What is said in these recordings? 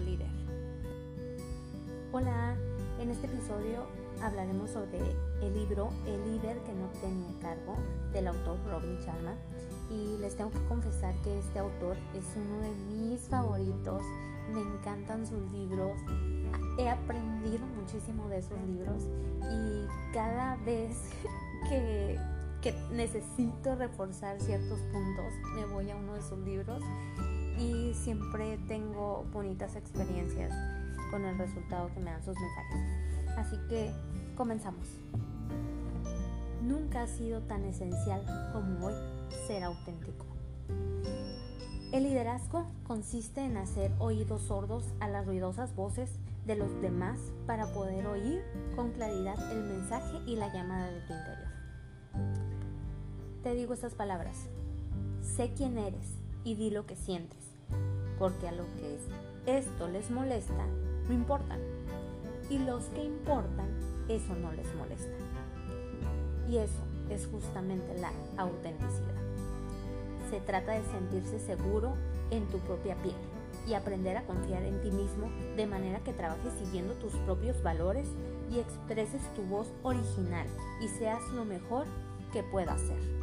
Líder. Hola, en este episodio hablaremos sobre el libro El líder que no tenía cargo del autor Robin Sharma y les tengo que confesar que este autor es uno de mis favoritos, me encantan sus libros, he aprendido muchísimo de esos libros y cada vez que que necesito reforzar ciertos puntos, me voy a uno de sus libros y siempre tengo bonitas experiencias con el resultado que me dan sus mensajes. Así que comenzamos. Nunca ha sido tan esencial como hoy ser auténtico. El liderazgo consiste en hacer oídos sordos a las ruidosas voces de los demás para poder oír con claridad el mensaje y la llamada de tu interior te digo estas palabras. Sé quién eres y di lo que sientes, porque a lo que esto les molesta, no importan. Y los que importan, eso no les molesta. Y eso es justamente la autenticidad. Se trata de sentirse seguro en tu propia piel y aprender a confiar en ti mismo de manera que trabajes siguiendo tus propios valores y expreses tu voz original y seas lo mejor que puedas ser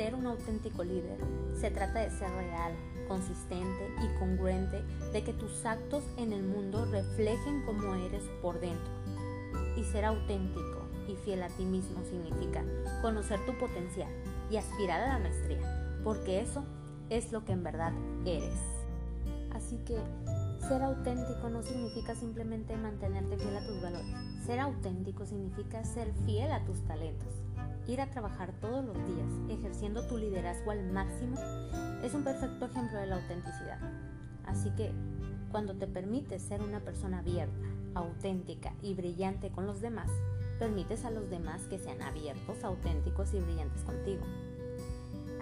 ser un auténtico líder se trata de ser real, consistente y congruente, de que tus actos en el mundo reflejen cómo eres por dentro. Y ser auténtico y fiel a ti mismo significa conocer tu potencial y aspirar a la maestría, porque eso es lo que en verdad eres. Así que ser auténtico no significa simplemente mantenerte fiel a tus valores. Ser auténtico significa ser fiel a tus talentos ir a trabajar todos los días ejerciendo tu liderazgo al máximo es un perfecto ejemplo de la autenticidad. Así que cuando te permites ser una persona abierta, auténtica y brillante con los demás, permites a los demás que sean abiertos, auténticos y brillantes contigo.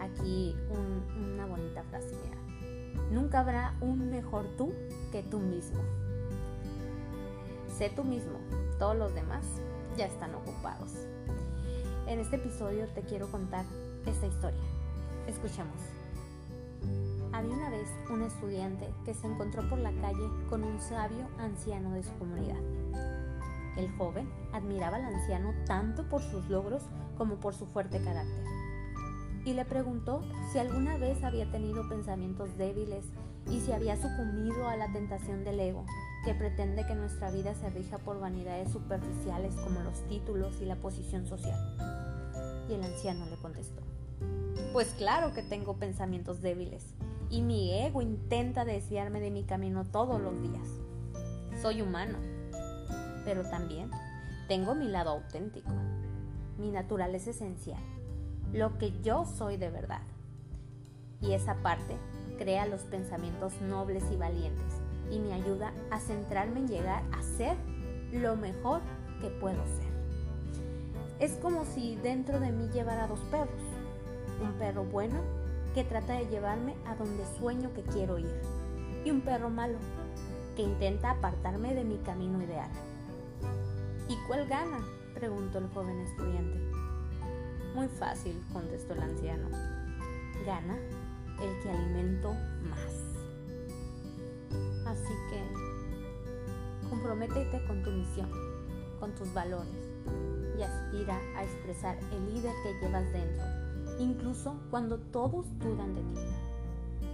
Aquí una bonita frase, mira. Nunca habrá un mejor tú que tú mismo. Sé tú mismo, todos los demás ya están ocupados. En este episodio te quiero contar esta historia. Escuchemos. Había una vez un estudiante que se encontró por la calle con un sabio anciano de su comunidad. El joven admiraba al anciano tanto por sus logros como por su fuerte carácter. Y le preguntó si alguna vez había tenido pensamientos débiles y si había sucumbido a la tentación del ego, que pretende que nuestra vida se rija por vanidades superficiales como los títulos y la posición social. Y el anciano le contestó, pues claro que tengo pensamientos débiles y mi ego intenta desviarme de mi camino todos los días. Soy humano, pero también tengo mi lado auténtico. Mi naturaleza esencial, lo que yo soy de verdad. Y esa parte crea los pensamientos nobles y valientes y me ayuda a centrarme en llegar a ser lo mejor que puedo ser. Es como si dentro de mí llevara dos perros. Un perro bueno que trata de llevarme a donde sueño que quiero ir. Y un perro malo que intenta apartarme de mi camino ideal. ¿Y cuál gana? preguntó el joven estudiante. Muy fácil, contestó el anciano. Gana el que alimento más. Así que comprométete con tu misión, con tus valores y aspira a expresar el líder que llevas dentro, incluso cuando todos dudan de ti.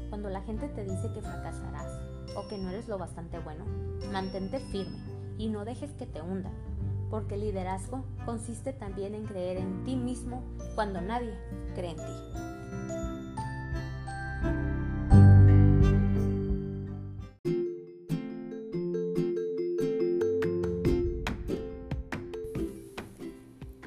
Cuando la gente te dice que fracasarás o que no eres lo bastante bueno, mantente firme y no dejes que te hundan, porque el liderazgo consiste también en creer en ti mismo cuando nadie cree en ti.